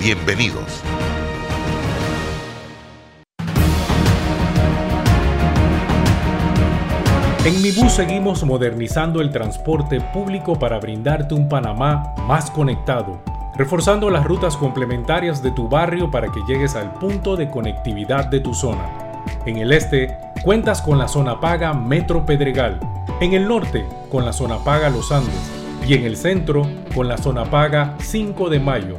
Bienvenidos. En Mi Bus seguimos modernizando el transporte público para brindarte un Panamá más conectado, reforzando las rutas complementarias de tu barrio para que llegues al punto de conectividad de tu zona. En el este, cuentas con la zona paga Metro Pedregal, en el norte, con la zona paga Los Andes, y en el centro, con la zona paga 5 de Mayo,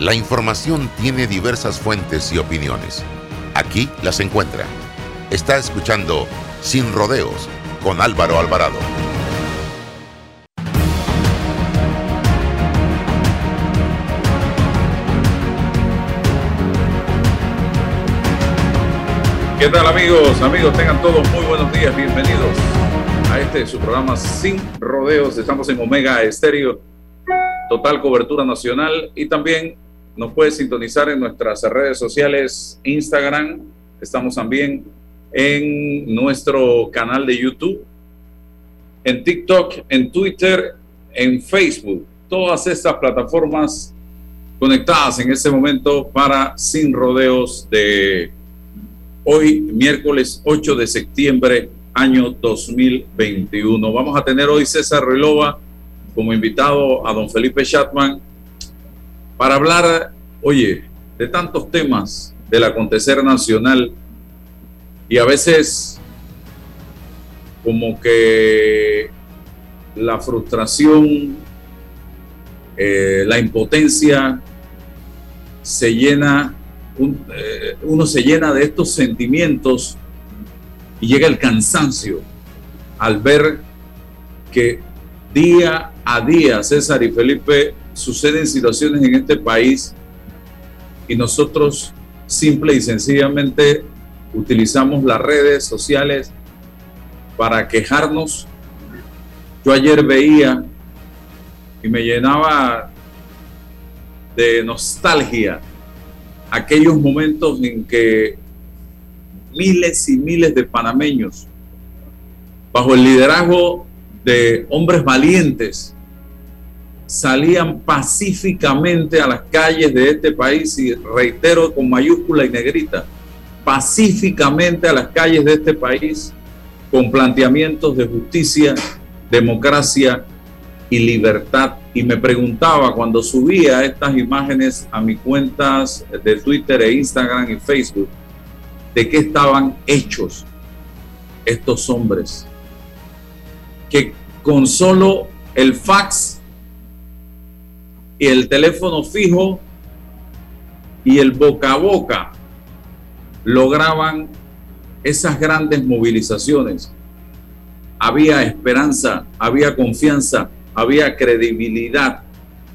La información tiene diversas fuentes y opiniones. Aquí las encuentra. Está escuchando Sin Rodeos con Álvaro Alvarado. ¿Qué tal amigos? Amigos, tengan todos muy buenos días. Bienvenidos a este su programa Sin Rodeos. Estamos en Omega Estéreo, total cobertura nacional y también nos puedes sintonizar en nuestras redes sociales, Instagram, estamos también en nuestro canal de YouTube, en TikTok, en Twitter, en Facebook. Todas estas plataformas conectadas en este momento para Sin Rodeos de hoy, miércoles 8 de septiembre, año 2021. Vamos a tener hoy César Relova como invitado a don Felipe Chatman para hablar, oye, de tantos temas del acontecer nacional. Y a veces como que la frustración, eh, la impotencia se llena, eh, uno se llena de estos sentimientos y llega el cansancio al ver que día a día, César y Felipe, suceden situaciones en este país y nosotros simple y sencillamente utilizamos las redes sociales para quejarnos. Yo ayer veía y me llenaba de nostalgia aquellos momentos en que miles y miles de panameños, bajo el liderazgo de hombres valientes, salían pacíficamente a las calles de este país y reitero con mayúscula y negrita, pacíficamente a las calles de este país con planteamientos de justicia, democracia y libertad. Y me preguntaba cuando subía estas imágenes a mis cuentas de Twitter e Instagram y Facebook, de qué estaban hechos estos hombres, que con solo el fax y el teléfono fijo y el boca a boca lograban esas grandes movilizaciones. Había esperanza, había confianza, había credibilidad.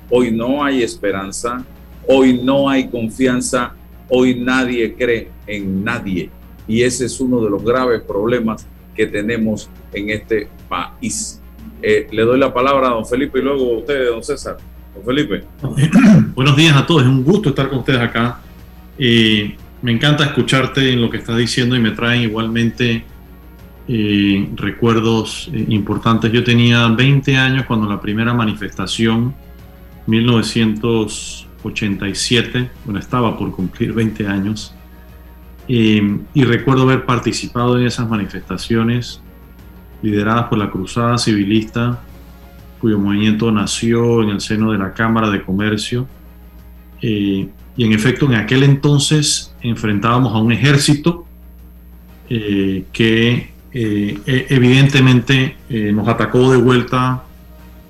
Hoy no hay esperanza, hoy no hay confianza, hoy nadie cree en nadie. Y ese es uno de los graves problemas que tenemos en este país. Eh, le doy la palabra a don Felipe y luego a don César. Felipe. Buenos días a todos, es un gusto estar con ustedes acá. Eh, me encanta escucharte en lo que estás diciendo y me traen igualmente eh, recuerdos eh, importantes. Yo tenía 20 años cuando la primera manifestación, 1987, bueno, estaba por cumplir 20 años, y recuerdo haber participado en esas manifestaciones lideradas por la Cruzada Civilista, cuyo movimiento nació en el seno de la Cámara de Comercio. Eh, y en efecto, en aquel entonces enfrentábamos a un ejército eh, que eh, e, evidentemente nos atacó de vuelta.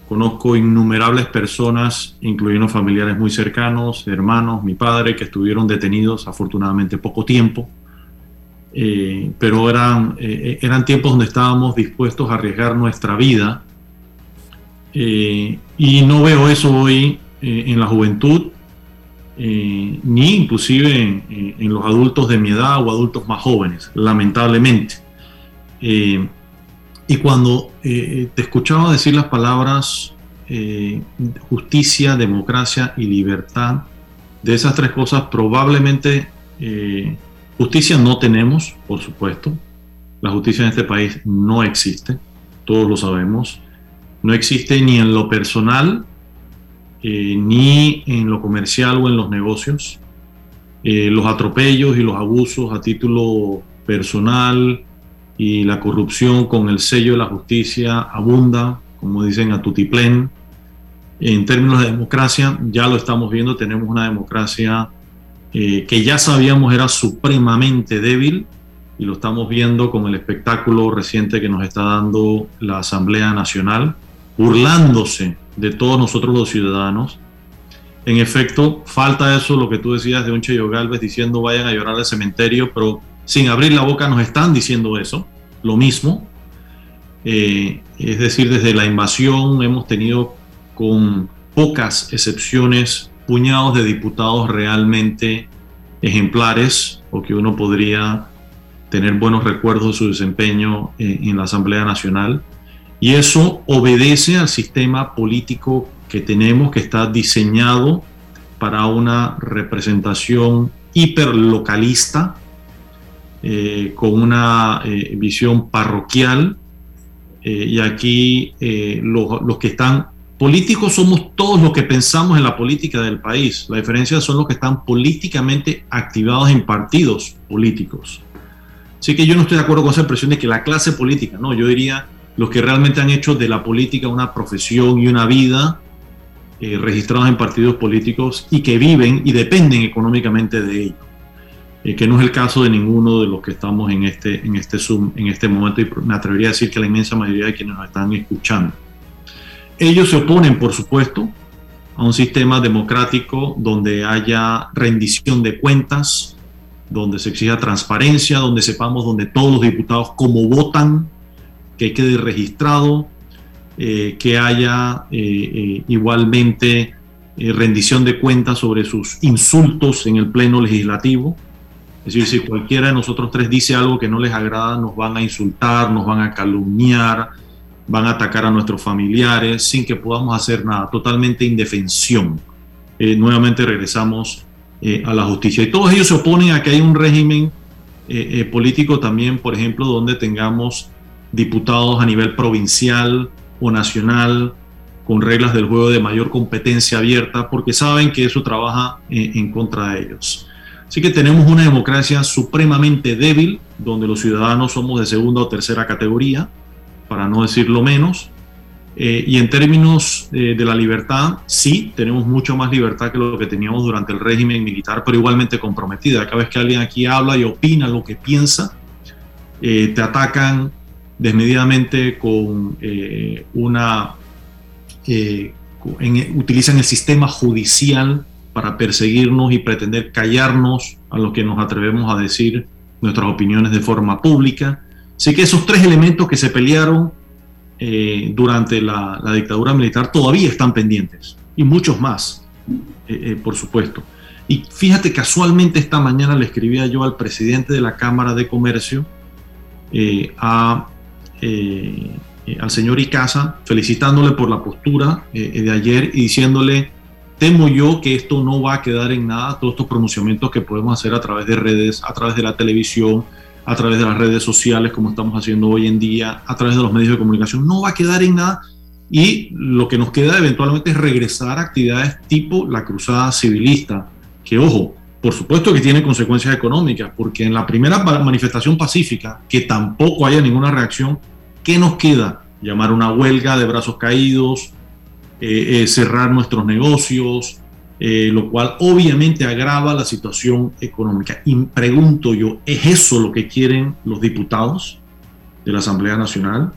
Conozco innumerables personas, incluyendo familiares muy cercanos, hermanos, mi padre, que estuvieron detenidos afortunadamente poco tiempo. pero eran, eran tiempos donde estábamos dispuestos a arriesgar nuestra vida eh, y no veo eso hoy eh, en la juventud, eh, ni inclusive en, los adultos de mi edad o adultos más jóvenes, lamentablemente. y cuando te escuchaba decir las palabras justicia, democracia y libertad, de esas tres cosas probablemente justicia no tenemos, por supuesto. La justicia en este país no existe, todos lo sabemos no existe ni en lo personal, eh, ni en lo comercial o en los negocios. Eh, los atropellos y los abusos a título personal y la corrupción con el sello de la justicia abunda, como dicen a tutiplén. En términos de democracia, ya lo estamos viendo, tenemos una democracia eh, que ya sabíamos era supremamente débil y lo estamos viendo con el espectáculo reciente que nos está dando la Asamblea Nacional burlándose de todos nosotros los ciudadanos. En efecto, falta eso, lo que tú decías de un Cheyo Galvez diciendo vayan a llorar al cementerio, pero sin abrir la boca nos están diciendo eso, lo mismo. Eh, es decir, desde la invasión hemos tenido con pocas excepciones puñados de diputados realmente ejemplares o que uno podría tener buenos recuerdos de su desempeño en la Asamblea Nacional. Y eso obedece al sistema político que tenemos, que está diseñado para una representación hiperlocalista, eh, con una eh, visión parroquial. Eh, y aquí los, los, que están políticos somos todos los que pensamos en la política del país. La diferencia son los que están políticamente activados en partidos políticos. Así que yo no estoy de acuerdo con esa expresión de que la clase política, no, yo diría los que realmente han hecho de la política una profesión y una vida, eh, registrados en partidos políticos y que viven y dependen económicamente de ello. Eh, que no es el caso de ninguno de los que estamos en este, en este Zoom en este momento y me atrevería a decir que la inmensa mayoría de quienes nos están escuchando. Ellos se oponen, por supuesto, a un sistema democrático donde haya rendición de cuentas, donde se exija transparencia, donde sepamos donde todos los diputados cómo votan, que quede registrado, eh, que haya eh, eh, igualmente rendición de cuentas sobre sus insultos en el Pleno Legislativo. Es decir, si cualquiera de nosotros tres dice algo que no les agrada, nos van a insultar, nos van a calumniar, van a atacar a nuestros familiares sin que podamos hacer nada, totalmente indefensión. nuevamente regresamos a la justicia. Y todos ellos se oponen a que haya un régimen político también, por ejemplo, donde tengamos diputados a nivel provincial o nacional con reglas del juego de mayor competencia abierta, porque saben que eso trabaja en, contra de ellos. Así que tenemos una democracia supremamente débil, donde los ciudadanos somos de segunda o tercera categoría, para no decirlo menos. Eh, y en términos eh, de la libertad, sí, tenemos mucho más libertad que lo que teníamos durante el régimen militar, pero igualmente comprometida. Cada vez que alguien aquí habla y opina lo que piensa, eh, te atacan, desmedidamente con eh, una... Eh, utilizan el sistema judicial para perseguirnos y pretender callarnos a lo que nos atrevemos a decir nuestras opiniones de forma pública. Así que esos tres elementos que se pelearon eh, durante la, dictadura militar todavía están pendientes y muchos más, por supuesto. Y fíjate, casualmente esta mañana le escribía yo al presidente de la Cámara de Comercio, a eh, al señor Icaza, felicitándole por la postura eh, de ayer y diciéndole temo yo que esto no va a quedar en nada, todos estos pronunciamientos que podemos hacer a través de redes, a través de la televisión, a través de las redes sociales, como estamos haciendo hoy en día, a través de los medios de comunicación, no va a quedar en nada. Y lo que nos queda eventualmente es regresar a actividades tipo la cruzada civilista, que ojo, por supuesto que tiene consecuencias económicas, porque en la primera manifestación pacífica, que tampoco haya ninguna reacción, ¿qué nos queda? Llamar una huelga de brazos caídos, eh, eh, cerrar nuestros negocios, eh, lo cual obviamente agrava la situación económica. Y pregunto yo, ¿es eso lo que quieren los diputados de la Asamblea Nacional?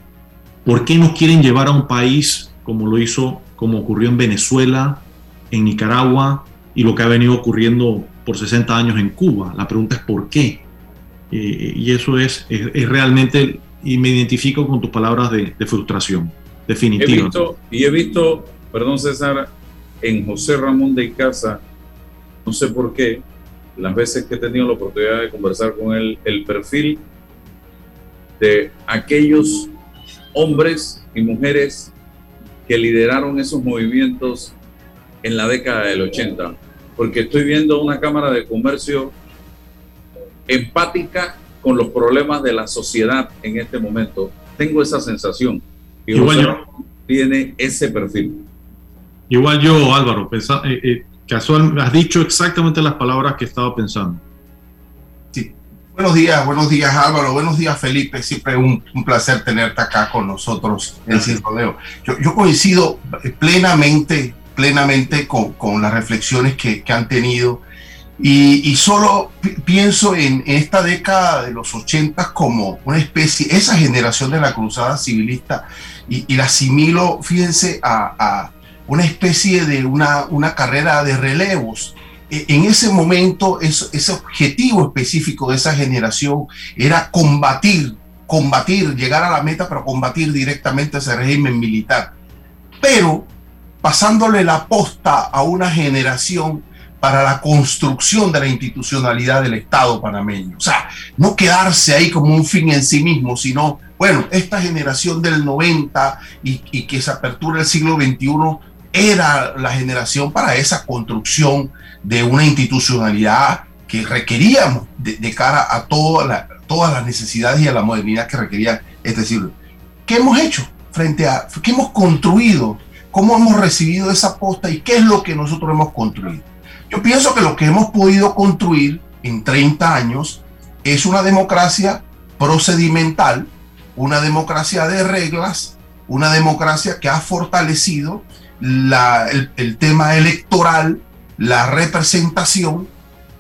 ¿Por qué no quieren llevar a un país como lo hizo, como ocurrió en Venezuela, en Nicaragua y lo que ha venido ocurriendo por 60 años en Cuba? La pregunta es ¿por qué? Eh, y eso es, es, realmente, y me identifico con tus palabras de, frustración, definitiva. y he visto, perdón César, en José Ramón de Casa, no sé por qué, las veces que he tenido la oportunidad de conversar con él, el perfil de aquellos hombres y mujeres que lideraron esos movimientos en la década del 80, porque estoy viendo una Cámara de Comercio empática con los problemas de la sociedad en este momento. Tengo esa sensación. Y José tiene ese perfil. Igual yo, Álvaro, eh, eh, casual, has dicho exactamente las palabras que estaba pensando. Sí. Buenos días, buenos días Álvaro, buenos días Felipe, siempre un, un placer tenerte acá con nosotros en Sin Yo, yo, coincido plenamente, plenamente con, con las reflexiones que, que han tenido y, y solo pienso en, esta década de los 80 como una especie, esa generación de la cruzada civilista y, y la asimilo, fíjense, a, a una especie de una, una carrera de relevos. E, en ese momento, ese objetivo específico de esa generación era combatir, combatir, llegar a la meta, para combatir directamente ese régimen militar. Pero pasándole la posta a una generación para la construcción de la institucionalidad del Estado panameño. O sea, no quedarse ahí como un fin en sí mismo, sino, bueno, esta generación del 90 y, que se apertura el siglo XXI era la generación para esa construcción de una institucionalidad que requeríamos de, cara a toda todas las necesidades y a la modernidad que requería este siglo. ¿Qué hemos hecho frente a, qué hemos construido? ¿Cómo hemos recibido esa posta y qué es lo que nosotros hemos construido? Yo pienso que lo que hemos podido construir en 30 años es una democracia procedimental, una democracia de reglas, una democracia que ha fortalecido el, tema electoral, la representación,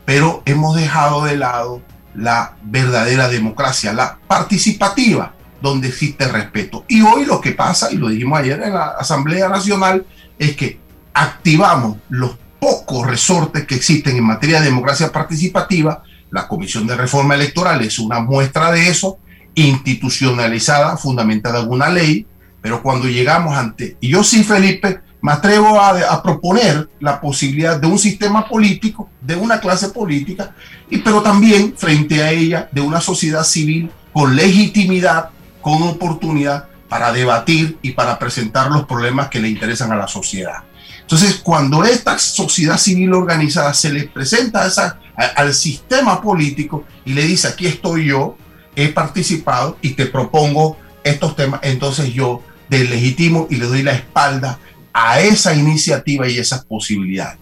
pero hemos dejado de lado la verdadera democracia, la participativa, donde existe respeto. Y hoy lo que pasa, y lo dijimos ayer en la Asamblea Nacional, es que activamos los pocos resortes que existen en materia de democracia participativa. La Comisión de Reforma Electoral es una muestra de eso, institucionalizada, fundamentada en una ley, pero cuando llegamos ante, y yo sí, Felipe, me atrevo a, proponer la posibilidad de un sistema político, de una clase política, y, pero también frente a ella de una sociedad civil con legitimidad, con oportunidad para debatir y para presentar los problemas que le interesan a la sociedad. Entonces, cuando esta sociedad civil organizada se le presenta esa, al sistema político y le dice, aquí estoy yo, he participado y te propongo estos temas, entonces yo legitimo y le doy la espalda a esa iniciativa y esas posibilidades.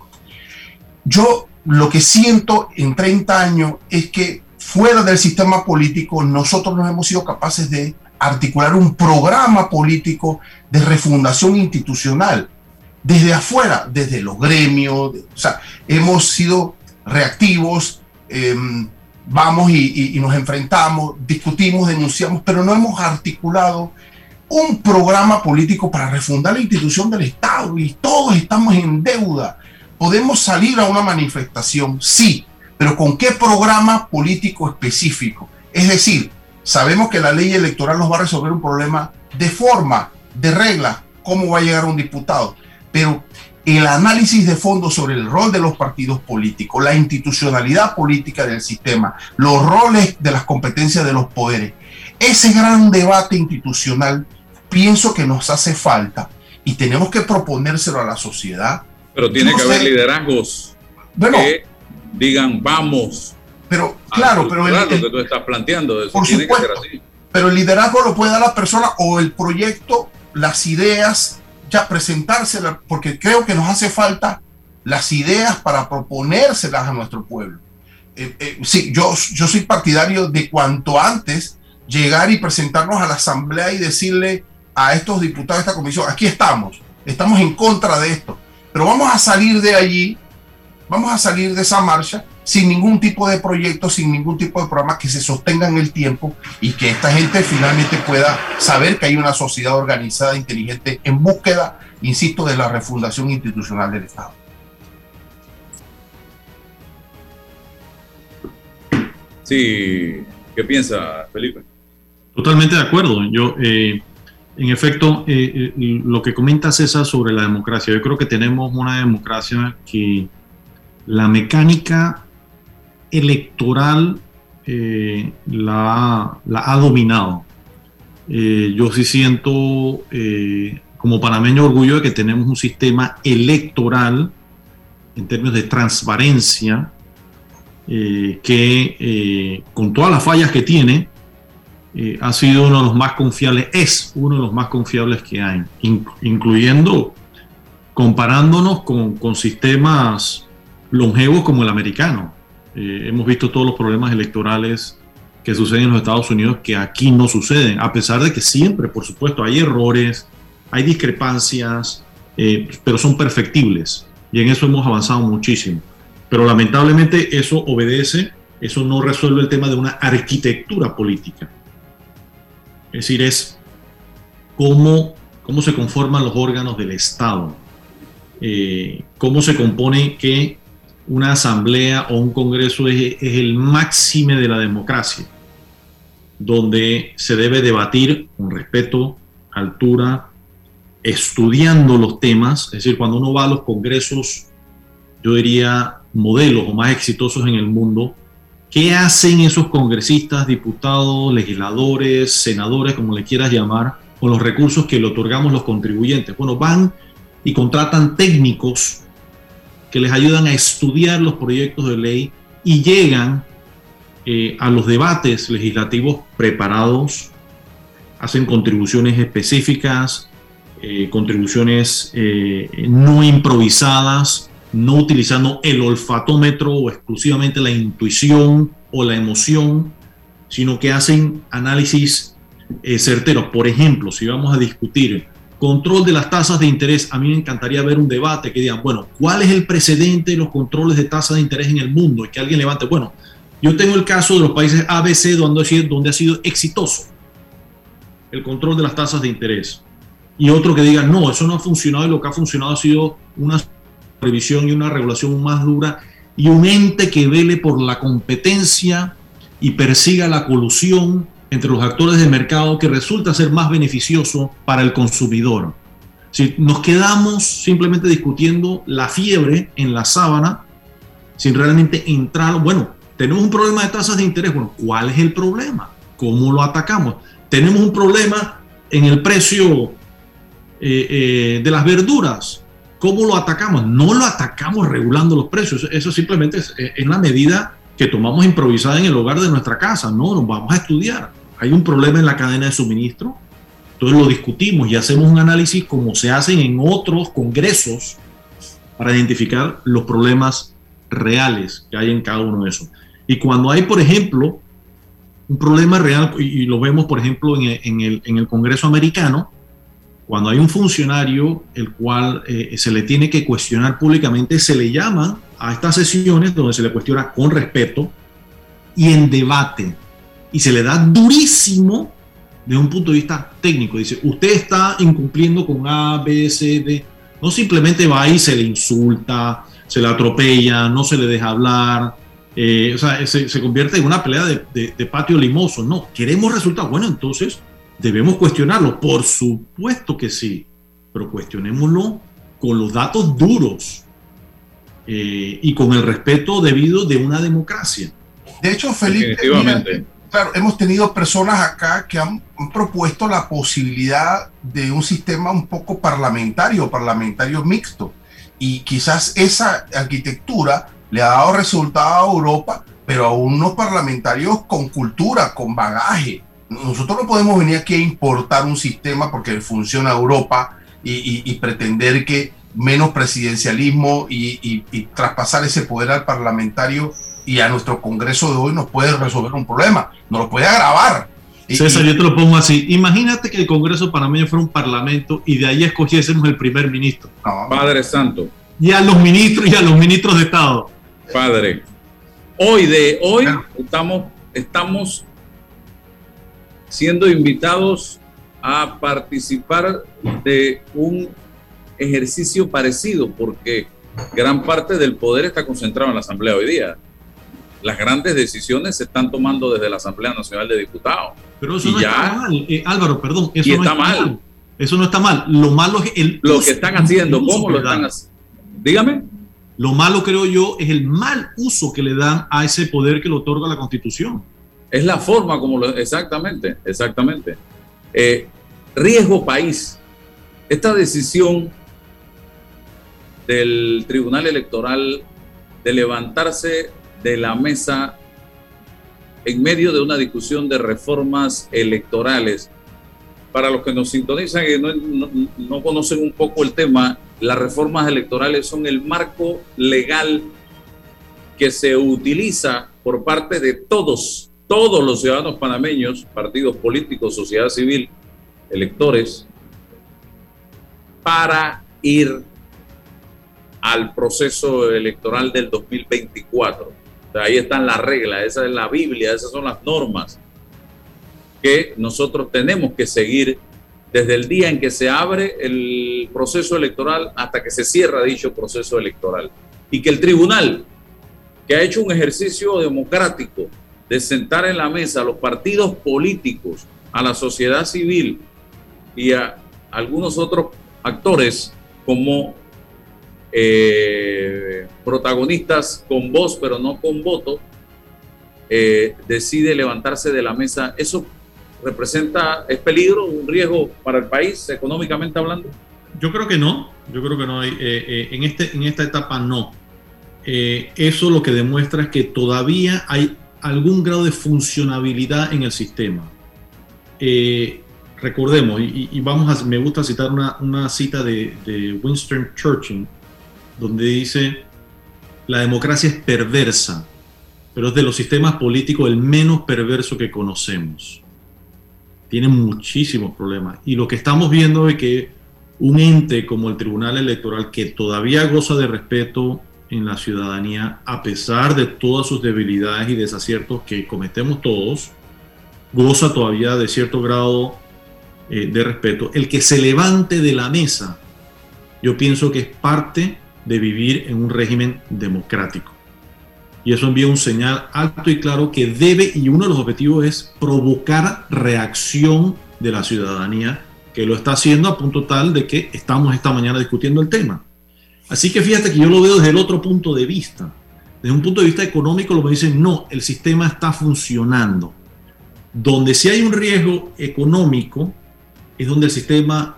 Yo lo que siento en 30 años es que fuera del sistema político nosotros no hemos sido capaces de articular un programa político de refundación institucional desde afuera, desde los gremios, o sea, hemos sido reactivos, em, vamos y, y, nos enfrentamos, discutimos, denunciamos, pero no hemos articulado un programa político para refundar la institución del Estado y todos estamos en deuda. Podemos salir a una manifestación, sí, pero ¿con qué programa político específico? Es decir, sabemos que la ley electoral nos va a resolver un problema de forma, de regla, cómo va a llegar un diputado, pero el análisis de fondo sobre el rol de los partidos políticos, la institucionalidad política del sistema, los roles de las competencias de los poderes, ese gran debate institucional pienso que nos hace falta y tenemos que proponérselo a la sociedad. Pero tiene que haber liderazgos que digan vamos. Pero claro, pero el, que tú estás planteando, eso tiene que ser así. Pero el liderazgo lo puede dar la persona o el proyecto, las ideas, ya presentárselas, porque creo que nos hace falta las ideas para proponérselas a nuestro pueblo. Eh, eh, sí, yo, yo soy partidario de cuanto antes llegar y presentarnos a la asamblea y decirle a estos diputados de esta comisión, aquí estamos, estamos en contra de esto, pero vamos a salir de allí, vamos a salir de esa marcha sin ningún tipo de proyecto, sin ningún tipo de programa que se sostenga en el tiempo y que esta gente finalmente pueda saber que hay una sociedad organizada, inteligente, en búsqueda, insisto, de la refundación institucional del Estado. Sí, ¿qué piensa Felipe? Totalmente de acuerdo. Yo, eh, en efecto, eh, eh, lo que comenta César sobre la democracia, yo creo que tenemos una democracia que la mecánica electoral la, ha dominado. yo sí siento como panameño orgullo de que tenemos un sistema electoral en términos de transparencia que con todas las fallas que tiene, eh, ha sido uno de los más confiables, es uno de los más confiables que hay, incluyendo comparándonos con, con, sistemas longevos como el americano. Eh, hemos visto todos los problemas electorales que suceden en los Estados Unidos que aquí no suceden, a pesar de que siempre, por supuesto, hay errores, hay discrepancias, eh, pero son perfectibles y en eso hemos avanzado muchísimo. Pero lamentablemente eso obedece, eso no resuelve el tema de una arquitectura política es decir, es cómo, cómo se conforman los órganos del Estado, eh, cómo se compone que una asamblea o un congreso es, el máximo de la democracia, donde se debe debatir con respeto, altura, estudiando los temas, es decir, cuando uno va a los congresos, yo diría modelos o más exitosos en el mundo, ¿Qué hacen esos congresistas, diputados, legisladores, senadores, como le quieras llamar, con los recursos que le otorgamos los contribuyentes? Bueno, van y contratan técnicos que les ayudan a estudiar los proyectos de ley y llegan eh, a los debates legislativos preparados, hacen contribuciones específicas, eh, contribuciones eh, no improvisadas, no utilizando el olfatómetro o exclusivamente la intuición o la emoción, sino que hacen análisis certeros. Por ejemplo, si vamos a discutir control de las tasas de interés, a mí me encantaría ver un debate que digan, bueno, ¿cuál es el precedente de los controles de tasas de interés en el mundo? Y que alguien levante, bueno, yo tengo el caso de los países ABC donde, donde ha sido exitoso el control de las tasas de interés. Y otro que diga, no, eso no ha funcionado y lo que ha funcionado ha sido una revisión y una regulación más dura y un ente que vele por la competencia y persiga la colusión entre los actores del mercado que resulta ser más beneficioso para el consumidor. Si nos quedamos simplemente discutiendo la fiebre en la sábana, sin realmente entrar, bueno, tenemos un problema de tasas de interés, bueno, ¿cuál es el problema? ¿Cómo lo atacamos? Tenemos un problema en el precio eh, eh, de las verduras, ¿Cómo lo atacamos? No lo atacamos regulando los precios. Eso simplemente es, en la medida que tomamos improvisada en el hogar de nuestra casa. No, nos vamos a estudiar. Hay un problema en la cadena de suministro. Entonces lo discutimos y hacemos un análisis como se hacen en otros congresos para identificar los problemas reales que hay en cada uno de esos. Y cuando hay, por ejemplo, un problema real, y lo vemos, por ejemplo, en el, en el Congreso americano, cuando hay un funcionario el cual eh, se le tiene que cuestionar públicamente, se le llama a estas sesiones donde se le cuestiona con respeto y en debate. Y se le da durísimo desde un punto de vista técnico. Dice, usted está incumpliendo con A, B, C, D. No simplemente va ahí y se le insulta, se le atropella, no se le deja hablar. Eh, o sea, se, convierte en una pelea de, de patio limoso. No, queremos resultados. Bueno, entonces Debemos cuestionarlo, por supuesto que sí, pero cuestionémoslo con los datos duros eh, y con el respeto debido de una democracia. De hecho, Felipe, claro, hemos tenido personas acá que han, propuesto la posibilidad de un sistema un poco parlamentario, parlamentario mixto. y quizás esa arquitectura le ha dado resultado a Europa, pero a unos parlamentarios con cultura, con bagaje. Nosotros no podemos venir aquí a importar un sistema porque funciona Europa y, pretender que menos presidencialismo y, y, traspasar ese poder al parlamentario y a nuestro Congreso de hoy nos puede resolver un problema, nos lo puede agravar. César, yo te lo pongo así. Imagínate que el Congreso panameño fuera un parlamento y de ahí escogiésemos el primer ministro. Padre Santo. Y a los ministros y a los ministros de Estado. Padre, hoy de hoy estamos, estamos siendo invitados a participar de un ejercicio parecido, porque gran parte del poder está concentrado en la Asamblea hoy día. Las grandes decisiones se están tomando desde la Asamblea Nacional de Diputados. Pero eso no está mal, eh, Álvaro, perdón. Eso no está, mal. Eso no está mal. Lo malo es el. Lo que están haciendo, ¿cómo lo están haciendo? Dígame. Lo malo, creo yo, es el mal uso que le dan a ese poder que le otorga la Constitución. Es la forma como lo. Exactamente, exactamente. Eh, riesgo país. Esta decisión del Tribunal Electoral de levantarse de la mesa en medio de una discusión de reformas electorales. Para los que nos sintonizan y no, conocen un poco el tema, las reformas electorales son el marco legal que se utiliza por parte de todos, todos los ciudadanos panameños, partidos políticos, sociedad civil, electores, para ir al proceso electoral del 2024 ahí están las reglas, esa es la Biblia, esas son las normas que nosotros tenemos que seguir desde el día en que se abre el proceso electoral hasta que se cierra dicho proceso electoral. Y que el tribunal, que ha hecho un ejercicio democrático de sentar en la mesa a los partidos políticos, a la sociedad civil y a algunos otros actores como eh, protagonistas con voz pero no con voto, eh, decide levantarse de la mesa. ¿Eso representa, es peligro, un riesgo para el país económicamente hablando? Yo creo que no, yo creo que no hay, eh, en, este, en esta etapa no. eso lo que demuestra es que todavía hay algún grado de funcionabilidad en el sistema. recordemos, y, vamos a, me gusta citar una, una cita de Winston Churchill, donde dice, la democracia es perversa, pero es de los sistemas políticos el menos perverso que conocemos. Tiene muchísimos problemas. Y lo que estamos viendo es que un ente como el Tribunal Electoral, que todavía goza de respeto en la ciudadanía, a pesar de todas sus debilidades y desaciertos que cometemos todos, goza todavía de cierto grado eh, de respeto. El que se levante de la mesa, yo pienso que es parte de vivir en un régimen democrático. Y eso envía un señal alto y claro que debe, y uno de los objetivos es provocar reacción de la ciudadanía, que lo está haciendo a punto tal de que estamos esta mañana discutiendo el tema. Así que fíjate que yo lo veo desde el otro punto de vista. Desde un punto de vista económico, lo que dicen, no, el sistema está funcionando. Donde si hay un riesgo económico, es donde el sistema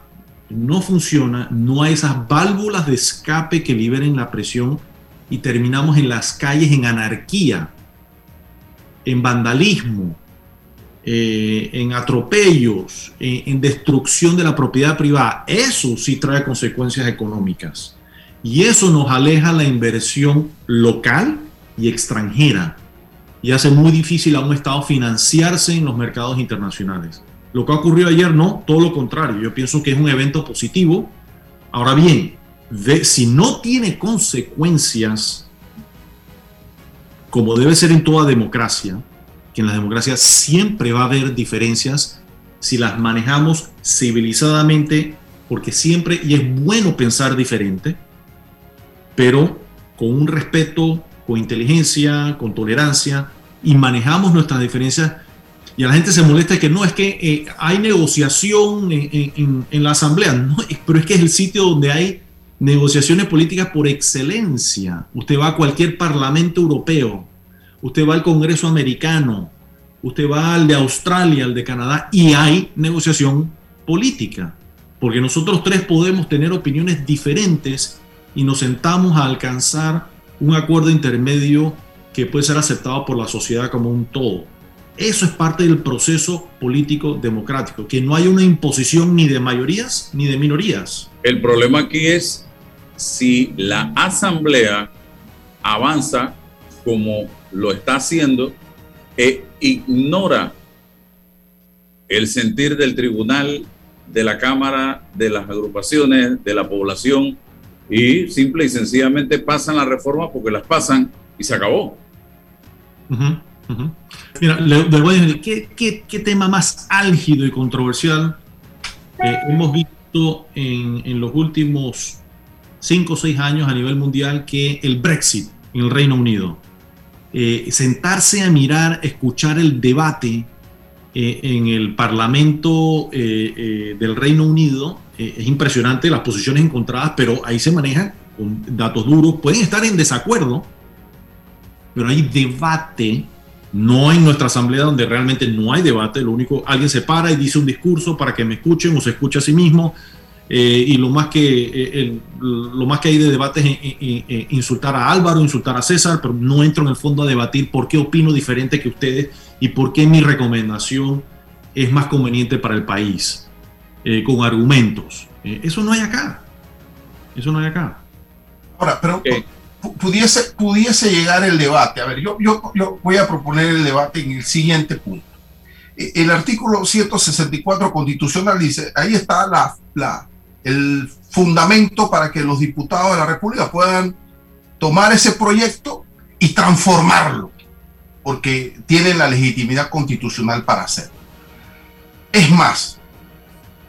no funciona, no hay esas válvulas de escape que liberen la presión y terminamos en las calles en anarquía, en vandalismo, eh, en atropellos, en, destrucción de la propiedad privada. Eso sí trae consecuencias económicas. Y eso nos aleja la inversión local y extranjera y hace muy difícil a un Estado financiarse en los mercados internacionales. Lo que ha ocurrido ayer no, todo lo contrario. Yo pienso que es un evento positivo. Ahora bien, si no tiene consecuencias, como debe ser en toda democracia, que en la democracia siempre va a haber diferencias si las manejamos civilizadamente, porque siempre, y es bueno pensar diferente, pero con un respeto, con inteligencia, con tolerancia, y manejamos nuestras diferencias y a la gente se molesta que no, es que eh, hay negociación en, la Asamblea, no, pero es que es el sitio donde hay negociaciones políticas por excelencia. Usted va a cualquier parlamento europeo, usted va al Congreso americano, usted va al de Australia, al de Canadá, y hay negociación política, porque nosotros tres podemos tener opiniones diferentes y nos sentamos a alcanzar un acuerdo intermedio que puede ser aceptado por la sociedad como un todo. Eso es parte del proceso político democrático, que no hay una imposición ni de mayorías ni de minorías. El problema aquí es si la asamblea avanza como lo está haciendo e ignora el sentir del tribunal, de la Cámara, de las agrupaciones, de la población, y simple y sencillamente pasan las reformas porque las pasan y se acabó. Mira, le, voy a decir, ¿qué, qué, tema más álgido y controversial eh, hemos visto en, en, los últimos cinco o seis años a nivel mundial que el Brexit en el Reino Unido? Eh, sentarse a mirar, escuchar el debate eh, en el Parlamento del Reino Unido es impresionante las posiciones encontradas, pero ahí se manejan con datos duros. Pueden estar en desacuerdo, pero hay debate no en nuestra asamblea donde realmente no hay debate, lo único, alguien se para y dice un discurso para que me escuchen o se escuche a sí mismo, eh, y lo más, que, eh, lo más que hay de debate es insultar a Álvaro, insultar a César, pero no entro en el fondo a debatir por qué opino diferente que ustedes y por qué mi recomendación es más conveniente para el país, eh, con argumentos. eso no hay acá. Eso no hay acá. Ahora, pero pudiese, pudiese llegar el debate. A ver, yo, yo, yo voy a proponer el debate en el siguiente punto. E, el artículo 164 constitucional dice, ahí está la, la, el fundamento para que los diputados de la República puedan tomar ese proyecto y transformarlo, porque tienen la legitimidad constitucional para hacerlo. Es más,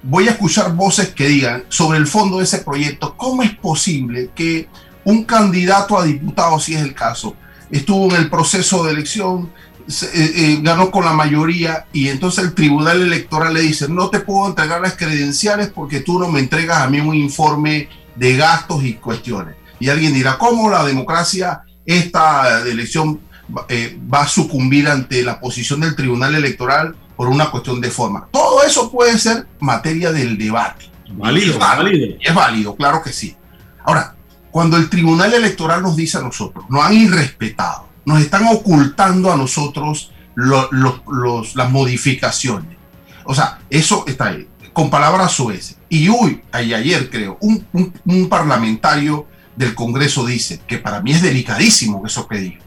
voy a escuchar voces que digan sobre el fondo de ese proyecto, ¿cómo es posible que un candidato a diputado, si es el caso, estuvo en el proceso de elección, eh, eh, ganó con la mayoría y entonces el tribunal electoral le dice, no te puedo entregar las credenciales porque tú no me entregas a mí un informe de gastos y cuestiones. Y alguien dirá, ¿cómo la democracia, esta elección eh, va a sucumbir ante la posición del tribunal electoral por una cuestión de forma? Todo eso puede ser materia del debate. Válido, es válido. Es válido, claro que sí. Ahora, cuando el Tribunal Electoral nos dice a nosotros, nos han irrespetado, nos están ocultando a nosotros las modificaciones. O sea, eso está ahí, con palabras sueces. Y hoy, ayer creo, un, un, parlamentario del Congreso dice, que para mí es delicadísimo eso que dijo,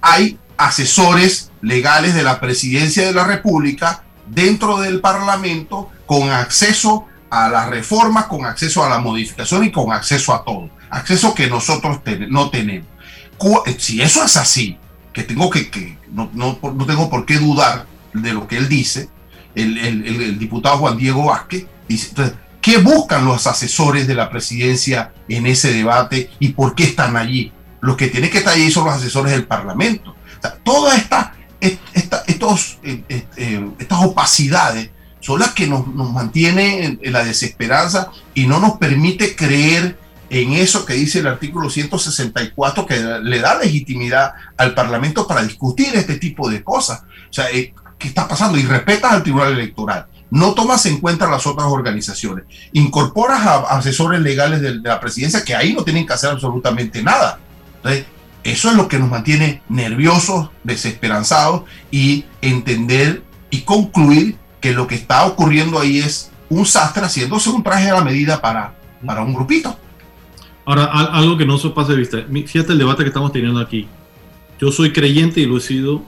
hay asesores legales de la presidencia de la República dentro del Parlamento con acceso a las reformas, con acceso a la modificación y con acceso a todo acceso que nosotros no tenemos. Si eso es así, que tengo que, no, no, no, tengo por qué dudar de lo que él dice, el, diputado Juan Diego Vázquez dice, entonces, ¿qué buscan los asesores de la presidencia en ese debate y por qué están allí? Los que tienen que estar allí son los asesores del Parlamento. Todas estas eh, eh, estas opacidades son las que nos, nos mantienen en la desesperanza y no nos permite creer en eso que dice el artículo 164 que le da legitimidad al Parlamento para discutir este tipo de cosas. O sea, eh, ¿qué está pasando? Y respetas al Tribunal Electoral. No tomas en cuenta las otras organizaciones. Incorporas a asesores legales de, la presidencia que ahí no tienen que hacer absolutamente nada. Entonces, eso es lo que nos mantiene nerviosos, desesperanzados y entender y concluir que lo que está ocurriendo ahí es un sastre haciéndose un traje a la medida para, para un grupito. Ahora, algo que no se pase de vista. Fíjate el debate que estamos teniendo aquí. Yo soy creyente y lo he sido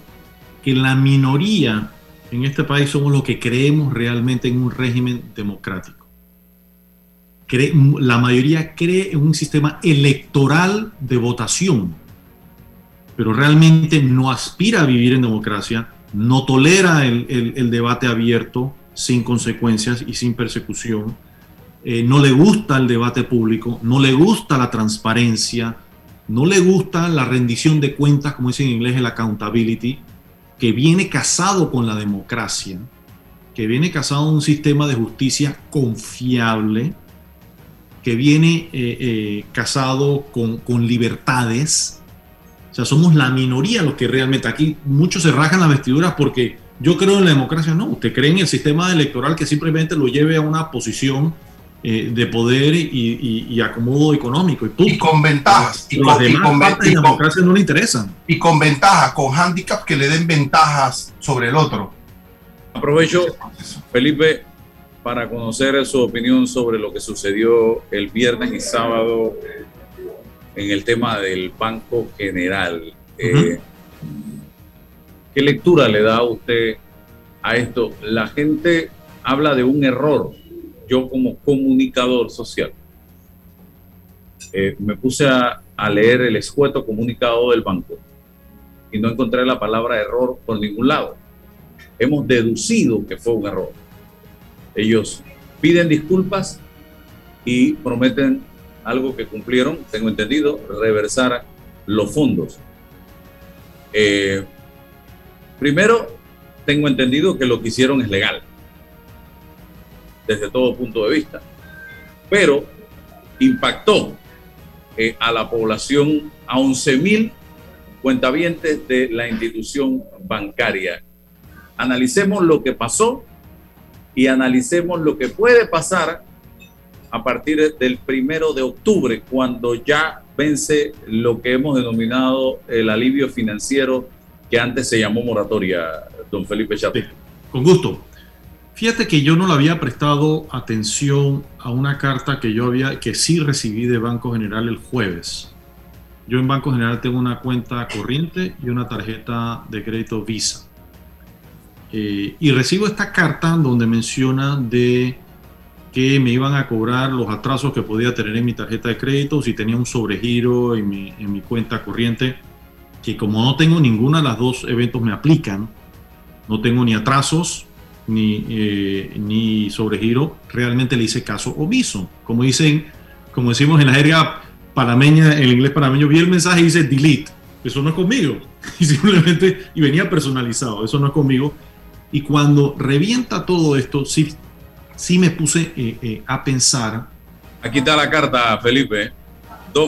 que la minoría en este país somos los que creemos realmente en un régimen democrático. la mayoría cree en un sistema electoral de votación, pero realmente no aspira a vivir en democracia, no tolera el debate abierto, sin consecuencias y sin persecución eh, no le gusta el debate público, no le gusta la transparencia, no le gusta la rendición de cuentas, como dice en inglés el accountability, que viene casado con la democracia, que viene casado con un sistema de justicia confiable, que viene eh, eh, casado con, con libertades. O sea, somos la minoría los que realmente aquí muchos se rajan las vestiduras porque yo creo en la democracia. No, usted cree en el sistema electoral que simplemente lo lleve a una posición eh, de poder y, acomodo económico. Y, con ventajas. Y con, demás de la democracia no le interesan. Y con ventajas, con handicaps que le den ventajas sobre el otro. Aprovecho, Felipe, para conocer su opinión sobre lo que sucedió el viernes y sábado en el tema del Banco General. Eh, ¿Qué lectura le da a usted a esto? La gente habla de un error. Yo como comunicador social eh, me puse a, leer el escueto comunicado del banco y no encontré la palabra error por ningún lado. Hemos deducido que fue un error. Ellos piden disculpas y prometen algo que cumplieron, tengo entendido, reversar los fondos. Eh, primero, tengo entendido que lo que hicieron es legal, desde todo punto de vista, pero impactó eh, a la población, a 11 mil cuentavientes de la institución bancaria. Analicemos lo que pasó y analicemos lo que puede pasar a partir del primero de octubre, cuando ya vence lo que hemos denominado el alivio financiero que antes se llamó moratoria, don Felipe Chato. con gusto. Fíjate que yo no le había prestado atención a una carta que yo había, que sí recibí de Banco General el jueves. Yo en Banco General tengo una cuenta corriente y una tarjeta de crédito Visa. Eh, y recibo esta carta donde menciona de que me iban a cobrar los atrasos que podía tener en mi tarjeta de crédito si tenía un sobregiro en mi, en mi cuenta corriente, que como no tengo ninguna de las dos eventos me aplican, no tengo ni atrasos ni, eh, ni sobregiro, realmente le hice caso omiso. Como dicen, como decimos en la jerga panameña, en el inglés panameño, vi el mensaje y dice delete. Eso no es conmigo. Y simplemente, y venía personalizado, eso no es conmigo. Y cuando revienta todo esto, sí sí me puse eh, eh, a pensar. Aquí está la carta, Felipe. 2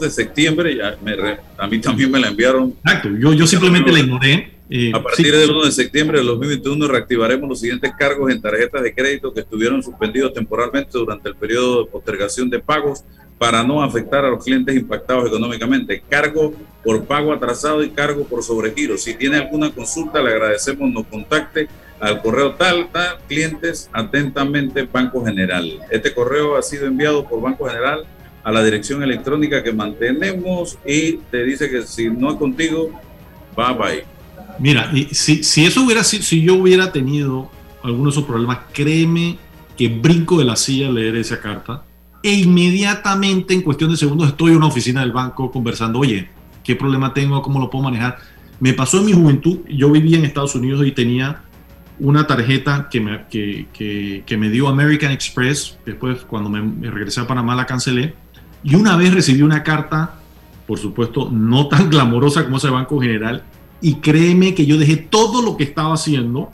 de, septiembre, ya a mí también me la enviaron. Exacto, yo, yo simplemente la ignoré. Eh, a partir del 1 de septiembre de 2021 reactivaremos los siguientes cargos en tarjetas de crédito que estuvieron suspendidos temporalmente durante el periodo de postergación de pagos para no afectar a los clientes impactados económicamente. Cargo por pago atrasado y cargo por sobregiro. Si tiene alguna consulta, le agradecemos nos contacte al correo tal, tal, clientes, atentamente Banco General. Este correo ha sido enviado por Banco General a la dirección electrónica que mantenemos y te dice que si no es contigo, bye bye. Mira, y si, si eso hubiera sido, si yo hubiera tenido algunos de esos problemas, créeme que brinco de la silla a leer esa carta e inmediatamente en cuestión de segundos estoy en una oficina del banco conversando, oye, ¿qué problema tengo? ¿Cómo lo puedo manejar? Me pasó en mi juventud, yo vivía en Estados Unidos y tenía una tarjeta que me, que, que, me dio American Express, después cuando me, regresé a Panamá la cancelé, y una vez recibí una carta, por supuesto, no tan glamorosa como ese Banco General, y créeme que yo dejé todo lo que estaba haciendo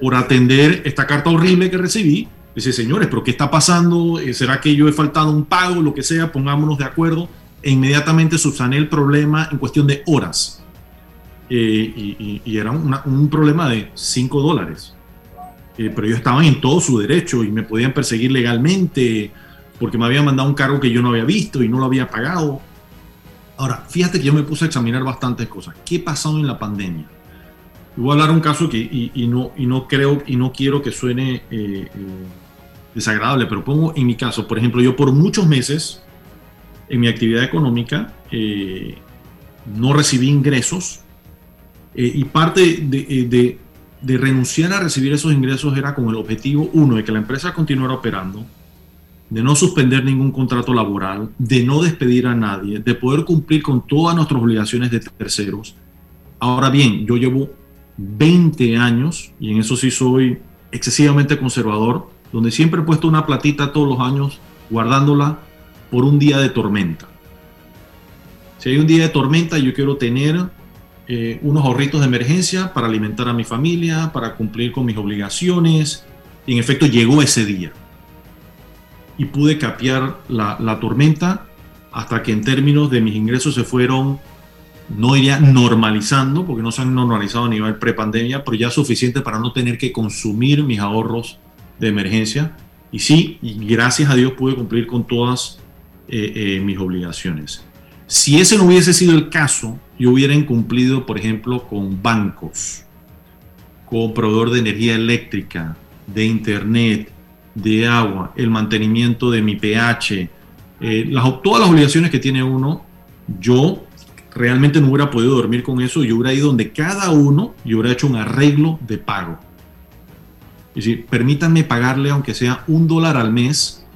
por atender esta carta horrible que recibí. Dice, señores, pero ¿qué está pasando? Eh, ¿Será que yo he faltado un pago? Lo que sea, pongámonos de acuerdo. E inmediatamente subsané el problema en cuestión de horas. Eh, y, era un problema de 5 dólares. Eh, pero ellos estaban en todo su derecho y me podían perseguir legalmente porque me habían mandado un cargo que yo no había visto y no lo había pagado. Ahora, fíjate que yo me puse a examinar bastantes cosas. ¿Qué ha pasado en la pandemia? Voy a hablar un caso que, y, no, y no creo y no quiero que suene eh, desagradable, pero pongo en mi caso, por ejemplo, yo por muchos meses en mi actividad económica no recibí ingresos eh, y parte eh, de, de, renunciar a recibir esos ingresos era con el objetivo, uno, de que la empresa continuara operando, de no suspender ningún contrato laboral, de no despedir a nadie, de poder cumplir con todas nuestras obligaciones de terceros. Ahora bien, yo llevo 20 años, y en eso sí soy excesivamente conservador, donde siempre he puesto una platita todos los años guardándola por un día de tormenta. Si hay un día de tormenta, yo quiero tener eh, unos ahorritos de emergencia para alimentar a mi familia, para cumplir con mis obligaciones. Y en efecto llegó ese día. Y pude capear la, la tormenta hasta que en términos de mis ingresos se fueron, no diría normalizando, porque no se han normalizado a nivel prepandemia, pero ya suficiente para no tener que consumir mis ahorros de emergencia. Y sí, y gracias a Dios pude cumplir con todas eh, eh, mis obligaciones. Si ese no hubiese sido el caso, yo hubiera incumplido, por ejemplo, con bancos, con proveedor de energía eléctrica, de internet, de agua, el mantenimiento de mi pH, eh, todas las obligaciones que tiene uno, yo realmente no hubiera podido dormir con eso, yo hubiera ido donde cada uno y hubiera hecho un arreglo de pago. Es decir, permítanme pagarle aunque sea un dólar al mes.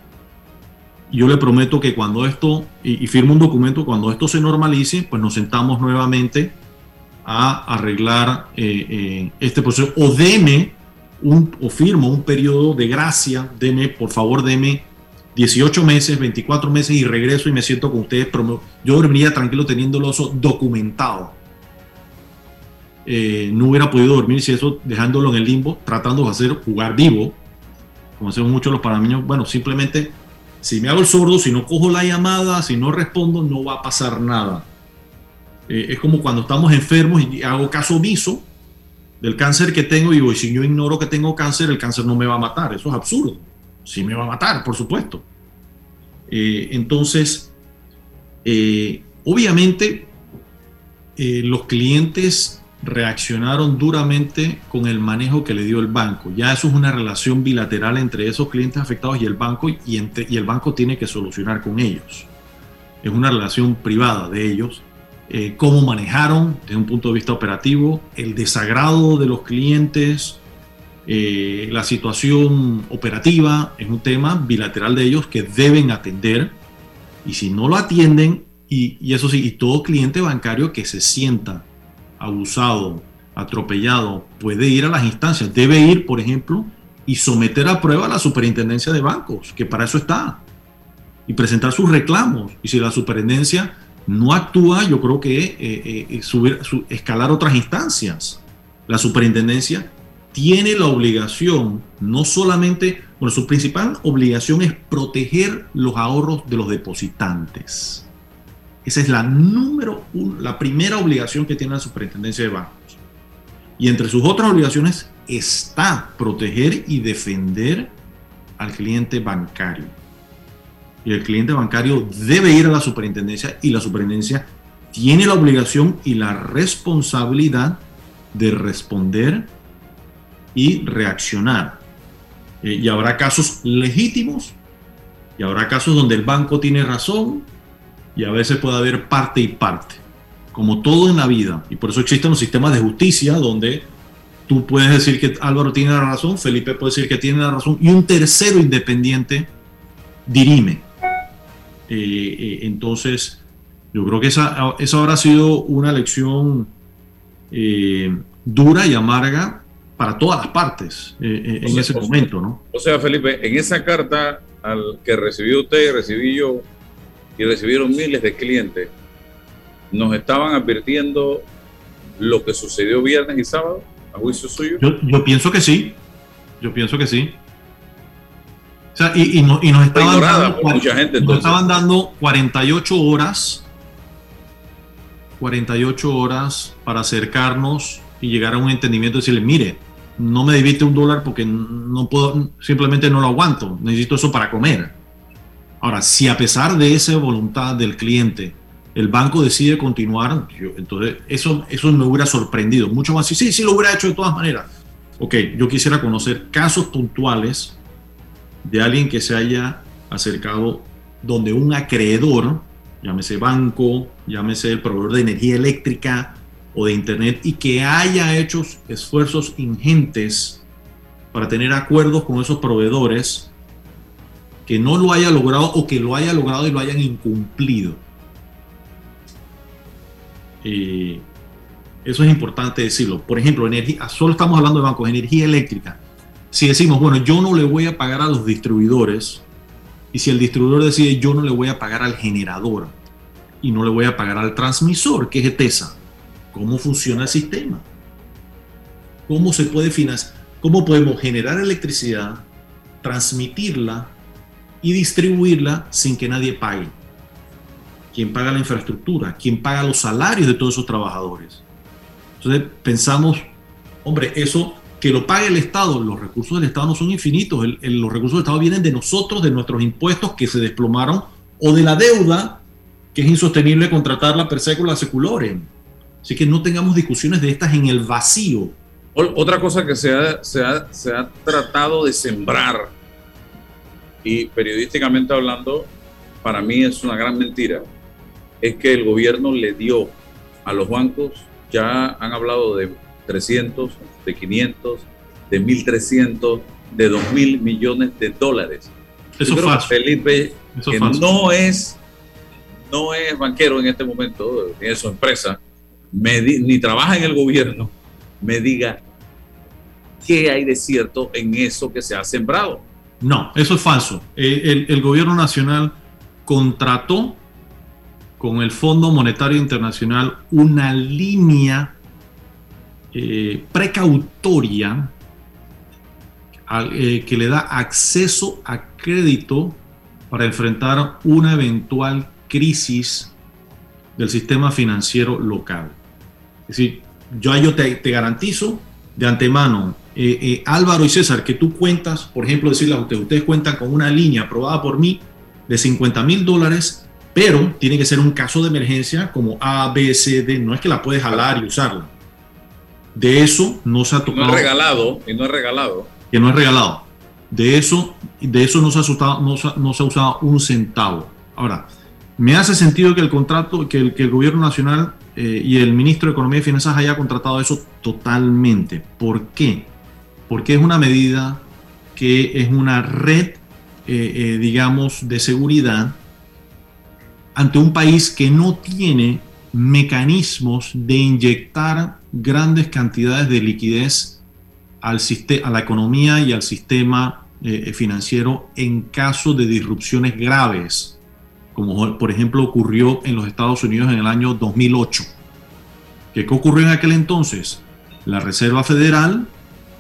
Yo le prometo que cuando esto, y, firmo un documento, cuando esto se normalice, pues nos sentamos nuevamente a arreglar eh, eh, este proceso. O deme, un, o firmo un periodo de gracia, deme, por favor, deme 18 meses, 24 meses y regreso y me siento con ustedes. Yo dormiría tranquilo teniéndolo eso documentado. Eh, no hubiera podido dormir si eso dejándolo en el limbo, tratando de hacer jugar vivo, como hacemos muchos los panameños. Bueno, simplemente si me hago el sordo, si no cojo la llamada, si no respondo, no va a pasar nada. Eh, es como cuando estamos enfermos y hago caso omiso del cáncer que tengo y digo, si yo ignoro que tengo cáncer, el cáncer no me va a matar. Eso es absurdo sí me va a matar, por supuesto. Eh, entonces, eh, obviamente, eh, los clientes reaccionaron duramente con el manejo que le dio el banco. Ya eso es una relación bilateral entre esos clientes afectados y el banco y, y el banco tiene que solucionar con ellos. Es una relación privada de ellos. Cómo manejaron desde un punto de vista operativo, el desagrado de los clientes, eh, la situación operativa es un tema bilateral de ellos que deben atender y si no lo atienden, y, eso sí, y todo cliente bancario que se sienta abusado, atropellado, puede ir a las instancias, debe ir, por ejemplo, y someter a prueba a la superintendencia de bancos, que para eso está, y presentar sus reclamos. Y si la superintendencia no actúa, yo creo que eh, eh, subir, escalar otras instancias. La superintendencia tiene la obligación, no solamente, bueno, su principal obligación es proteger los ahorros de los depositantes. Esa es la número uno, la primera obligación que tiene la superintendencia de bancos. Y entre sus otras obligaciones está proteger y defender al cliente bancario. Y el cliente bancario debe ir a la superintendencia y la superintendencia tiene la obligación y la responsabilidad de responder y reaccionar. Eh, y habrá casos legítimos y habrá casos donde el banco tiene razón y a veces puede haber parte y parte, como todo en la vida. Y por eso existen los sistemas de justicia donde tú puedes decir que Álvaro tiene la razón, Felipe puede decir que tiene la razón y un tercero independiente dirime. Eh, eh, entonces, yo creo que esa, esa habrá sido una lección dura y amarga para todas las partes eh, eh, en ese momento, ¿no? O sea, Felipe, en esa carta al que recibió usted, recibí yo y recibieron miles de clientes, nos estaban advirtiendo lo que sucedió viernes y sábado, a juicio suyo. Yo, pienso que sí, yo pienso que sí. O sea, y, nos estaban dando, mucha gente, nos estaban dando 48 horas 48 horas para acercarnos y llegar a un entendimiento y decirle, mire, no me debiste un dólar porque no puedo, simplemente no lo aguanto, necesito eso para comer. Ahora, si a pesar de esa voluntad del cliente, el banco decide continuar, entonces eso, eso me hubiera sorprendido mucho más. Sí, sí, sí, lo hubiera hecho de todas maneras. Ok, yo quisiera conocer casos puntuales de alguien que se haya acercado donde un acreedor, llámese banco, llámese el proveedor de energía eléctrica, o de Internet y que haya hecho esfuerzos ingentes para tener acuerdos con esos proveedores que no lo haya logrado o que lo haya logrado y lo hayan incumplido. Eh, eso es importante decirlo. Por ejemplo, energía, solo estamos hablando de bancos, energía eléctrica. Si decimos, bueno, yo no le voy a pagar a los distribuidores, y si el distribuidor decide, yo no le voy a pagar al generador, y no le voy a pagar al transmisor, que es ETESA, cómo funciona el sistema, cómo se puede financiar, cómo podemos generar electricidad, transmitirla y distribuirla sin que nadie pague. ¿Quién paga la infraestructura? ¿Quién paga los salarios de todos esos trabajadores? Entonces pensamos, hombre, eso que lo pague el Estado. Los recursos del Estado no son infinitos. los recursos del Estado vienen de nosotros, de nuestros impuestos que se desplomaron, o de la deuda, que es insostenible contratarla per secula seculore. Así que no tengamos discusiones de estas en el vacío. Otra cosa que se ha, se ha, se ha tratado de sembrar, y periodísticamente hablando, para mí es una gran mentira, es que el gobierno le dio a los bancos, ya han hablado de 300, de 500, de 1.300, de 2.000 millones de dólares. Eso es falso. Felipe, que no es, no es banquero en este momento, ni es su empresa, ni trabaja en el gobierno, me diga qué hay de cierto en eso que se ha sembrado. No, eso es falso. El, el gobierno nacional contrató con el Fondo Monetario Internacional una línea eh, precautoria eh, que le da acceso a crédito para enfrentar una eventual crisis del sistema financiero local. Es decir, yo, yo te, garantizo de antemano, eh, Álvaro y César, que tú cuentas, por ejemplo, decirle a ustedes, ustedes cuentan con una línea aprobada por mí de 50 mil dólares, pero tiene que ser un caso de emergencia como A, B, C, D, no es que la puedes jalar y usarla de eso no se ha tocado. No es regalado, y no es regalado. Que no es regalado. De eso, de eso no, se ha usado, no, se, ha usado un centavo. Ahora, me hace sentido que el contrato, que el, que el gobierno nacional eh, y el ministro de Economía y Finanzas haya contratado eso totalmente. ¿Por qué? Porque es una medida que es una red, eh, eh, digamos, de seguridad ante un país que no tiene mecanismos de inyectar grandes cantidades de liquidez al a la economía y al sistema eh, financiero en caso de disrupciones graves, como por ejemplo ocurrió en los Estados Unidos en el año 2008. ¿Qué ocurrió en aquel entonces? La Reserva Federal,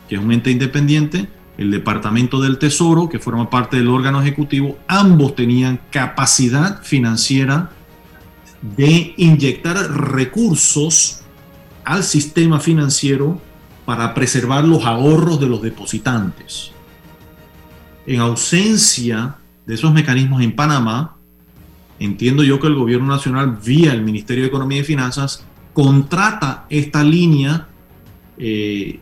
que es un ente independiente, el Departamento del Tesoro, que forma parte del órgano ejecutivo, ambos tenían capacidad financiera de inyectar recursos al sistema financiero para preservar los ahorros de los depositantes. En ausencia de esos mecanismos en Panamá, entiendo yo que el gobierno nacional, vía el Ministerio de Economía y Finanzas, contrata esta línea eh,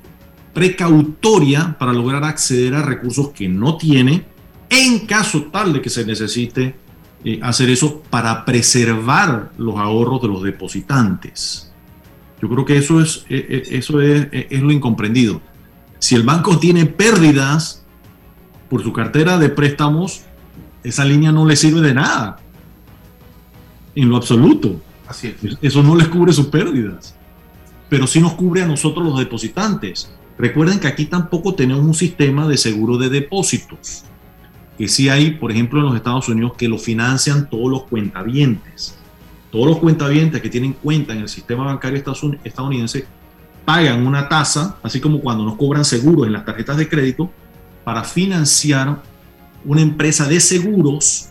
precautoria para lograr acceder a recursos que no tiene en caso tal de que se necesite eh, hacer eso para preservar los ahorros de los depositantes. Yo creo que eso es, eh, eh, eso es, es lo incomprendido. Si el banco tiene pérdidas por su cartera de préstamos, esa línea no le sirve de nada. En lo absoluto. Así Eso no les cubre sus pérdidas. Pero sí nos cubre a nosotros los depositantes. Recuerden que aquí tampoco tenemos un sistema de seguro de depósitos que sí hay, por ejemplo, en los Estados Unidos, que lo financian todos los cuentavientes. Todos los cuentavientes que tienen cuenta en el sistema bancario estadounidense pagan una tasa, así como cuando nos cobran seguros en las tarjetas de crédito, para financiar una empresa de seguros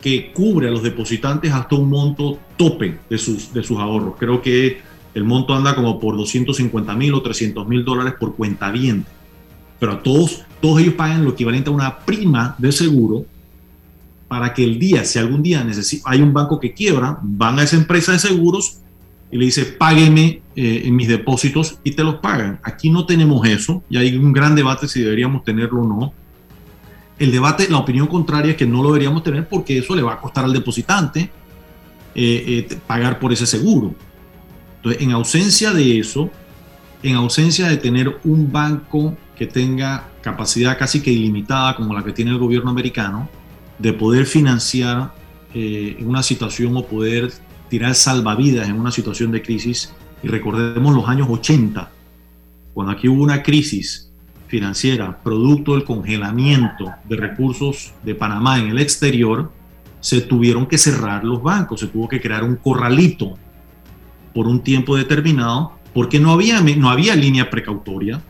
que cubre a los depositantes hasta un monto tope de sus, de sus ahorros. Creo que el monto anda como por 250 mil o 300 mil dólares por cuentaviente. Pero a todos todos ellos pagan lo equivalente a una prima de seguro para que el día, si algún día hay un banco que quiebra, van a esa empresa de seguros y le dice, págueme eh, en mis depósitos y te los pagan. Aquí no tenemos eso y hay un gran debate si deberíamos tenerlo o no. El debate, la opinión contraria es que no lo deberíamos tener porque eso le va a costar al depositante eh, eh, pagar por ese seguro. Entonces, en ausencia de eso, en ausencia de tener un banco que tenga capacidad casi que ilimitada como la que tiene el gobierno americano de poder financiar eh, una situación o poder tirar salvavidas en una situación de crisis. Y recordemos los años 80, cuando aquí hubo una crisis financiera producto del congelamiento de recursos de Panamá en el exterior, se tuvieron que cerrar los bancos, se tuvo que crear un corralito por un tiempo determinado, porque no había, no había línea precautoria,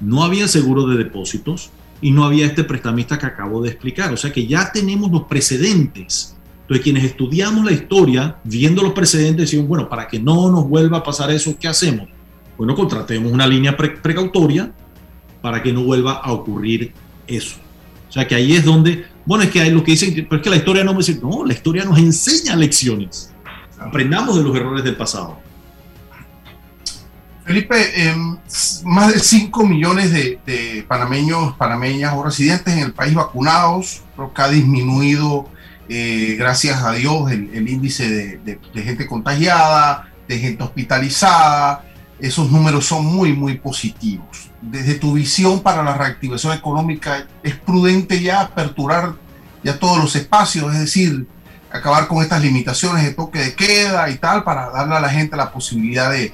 no había seguro de depósitos y no había este prestamista que acabo de explicar. O sea que ya tenemos los precedentes. Entonces, quienes estudiamos la historia, viendo los precedentes, decimos, bueno, para que no nos vuelva a pasar eso, ¿qué hacemos? Bueno, contratemos una línea precautoria para que no vuelva a ocurrir eso. O sea que ahí es donde, bueno, es que hay lo que dicen, pero es que la historia no me dice, no, la historia nos enseña lecciones. Aprendamos de los errores del pasado. Felipe, em, más de 5 millones de, panameños, panameñas o residentes en el país vacunados, creo que ha disminuido, eh, gracias a Dios, el, índice de, gente contagiada, de gente hospitalizada. Esos números son muy, muy positivos. Desde tu visión para la reactivación económica, ¿es prudente ya aperturar ya todos los espacios? Es decir, acabar con estas limitaciones de toque de queda y tal, para darle a la gente la posibilidad de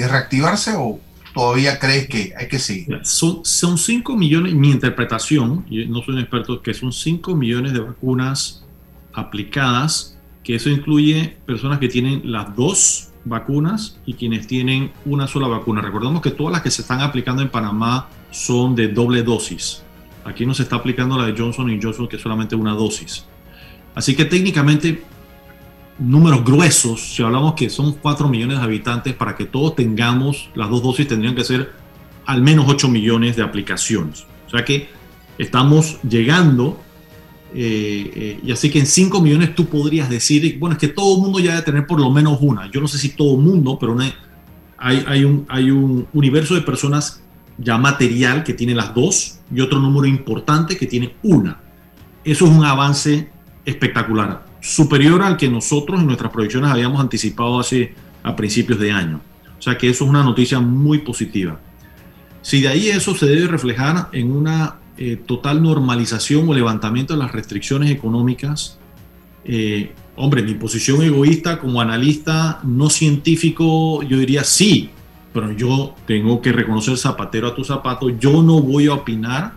de reactivarse o todavía crees que hay que seguir? Son, son 5 millones, mi interpretación, y no soy un experto, que son 5 millones de vacunas aplicadas, que eso incluye personas que tienen las dos vacunas y quienes tienen una sola vacuna. Recordemos que todas las que se están aplicando en Panamá son de doble dosis. Aquí no se está aplicando la de Johnson y Johnson, que es solamente una dosis. Así que técnicamente números gruesos, si hablamos que son 4 millones de habitantes, para que todos tengamos las dos dosis tendrían que ser al menos 8 millones de aplicaciones. O sea que estamos llegando, eh, eh, y así que en 5 millones tú podrías decir, bueno, es que todo el mundo ya debe tener por lo menos una. Yo no sé si todo el mundo, pero hay, hay, un, hay un universo de personas ya material que tiene las dos y otro número importante que tiene una. Eso es un avance espectacular superior al que nosotros en nuestras proyecciones habíamos anticipado hace a principios de año. O sea que eso es una noticia muy positiva. Si de ahí eso se debe reflejar en una eh, total normalización o levantamiento de las restricciones económicas, eh, hombre, mi posición egoísta como analista no científico, yo diría sí, pero yo tengo que reconocer zapatero a tu zapato, yo no voy a opinar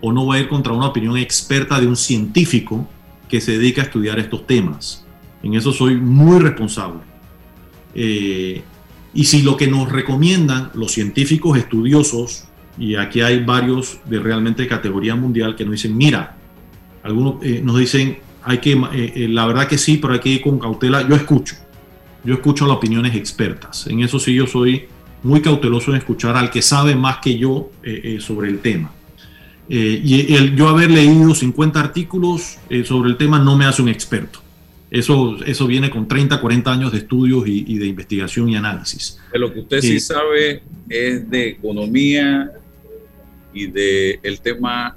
o no voy a ir contra una opinión experta de un científico que se dedica a estudiar estos temas. En eso soy muy responsable. Eh, y si lo que nos recomiendan los científicos estudiosos, y aquí hay varios de realmente categoría mundial que nos dicen, mira, algunos eh, nos dicen, hay que, eh, la verdad que sí, pero hay que ir con cautela. Yo escucho, yo escucho las opiniones expertas. En eso sí yo soy muy cauteloso en escuchar al que sabe más que yo sobre el tema. Eh, y el, yo haber leído 50 artículos eh, sobre el tema no me hace un experto. Eso, eso viene con 30, 40 años de estudios y, de investigación y análisis. De lo que usted sí sabe es de economía y de el tema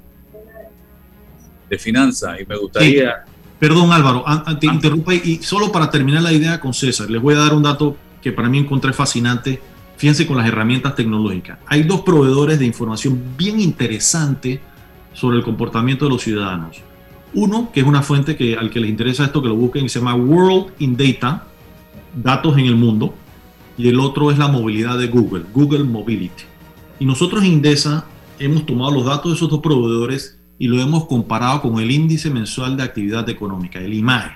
de finanzas. Y me gustaría... Perdón Álvaro, te ah. interrumpo y solo para terminar la idea con César, les voy a dar un dato que para mí encontré fascinante Fíjense con las herramientas tecnológicas. Hay dos proveedores de información bien interesante sobre el comportamiento de los ciudadanos. Uno, que es una fuente que al que les interesa esto, que lo busquen, se llama World in Data, datos en el mundo. Y el otro es la movilidad de Google, Google Mobility. Y nosotros en Indesa hemos tomado los datos de esos dos proveedores y lo hemos comparado con el índice mensual de actividad económica, el IMAE.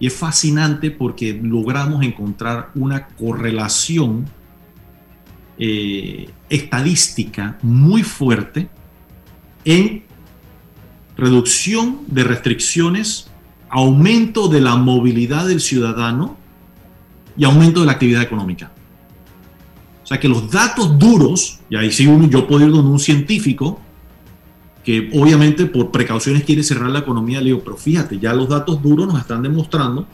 Y es fascinante porque logramos encontrar una correlación eh, estadística muy fuerte en reducción de restricciones, aumento de la movilidad del ciudadano y aumento de la actividad económica. O sea que los datos duros, y ahí sí yo puedo ir donde un científico, que obviamente por precauciones quiere cerrar la economía, le digo, pero fíjate, ya los datos duros nos están demostrando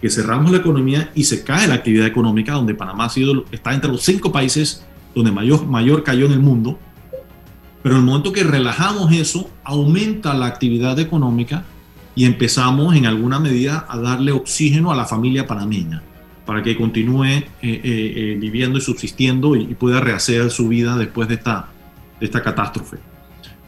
que cerramos la economía y se cae la actividad económica, donde Panamá ha sido, está entre los cinco países donde mayor, mayor cayó en el mundo. Pero en el momento que relajamos eso, aumenta la actividad económica y empezamos en alguna medida a darle oxígeno a la familia panameña para que continúe eh, eh, eh, viviendo y subsistiendo y, pueda rehacer su vida después de esta, de esta catástrofe.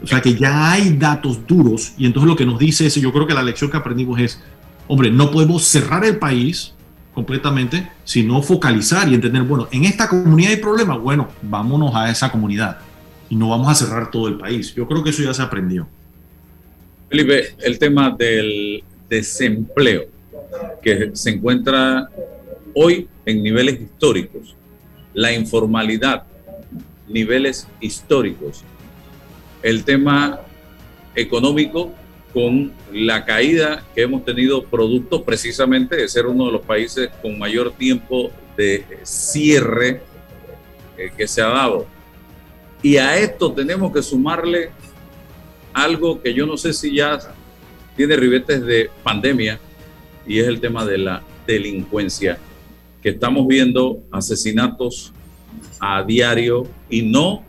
O sea que ya hay datos duros y entonces lo que nos dice es, yo creo que la lección que aprendimos es, hombre, no podemos cerrar el país completamente, sino focalizar y entender, bueno, en esta comunidad hay problemas, bueno, vámonos a esa comunidad y no vamos a cerrar todo el país. Yo creo que eso ya se aprendió. Felipe, el tema del desempleo, que se encuentra hoy en niveles históricos, la informalidad, niveles históricos, el tema económico con la caída que hemos tenido producto precisamente de ser uno de los países con mayor tiempo de cierre eh, que se ha dado. Y a esto tenemos que sumarle algo que yo no sé si ya tiene ribetes de pandemia, y es el tema de la delincuencia, que estamos viendo asesinatos a diario y no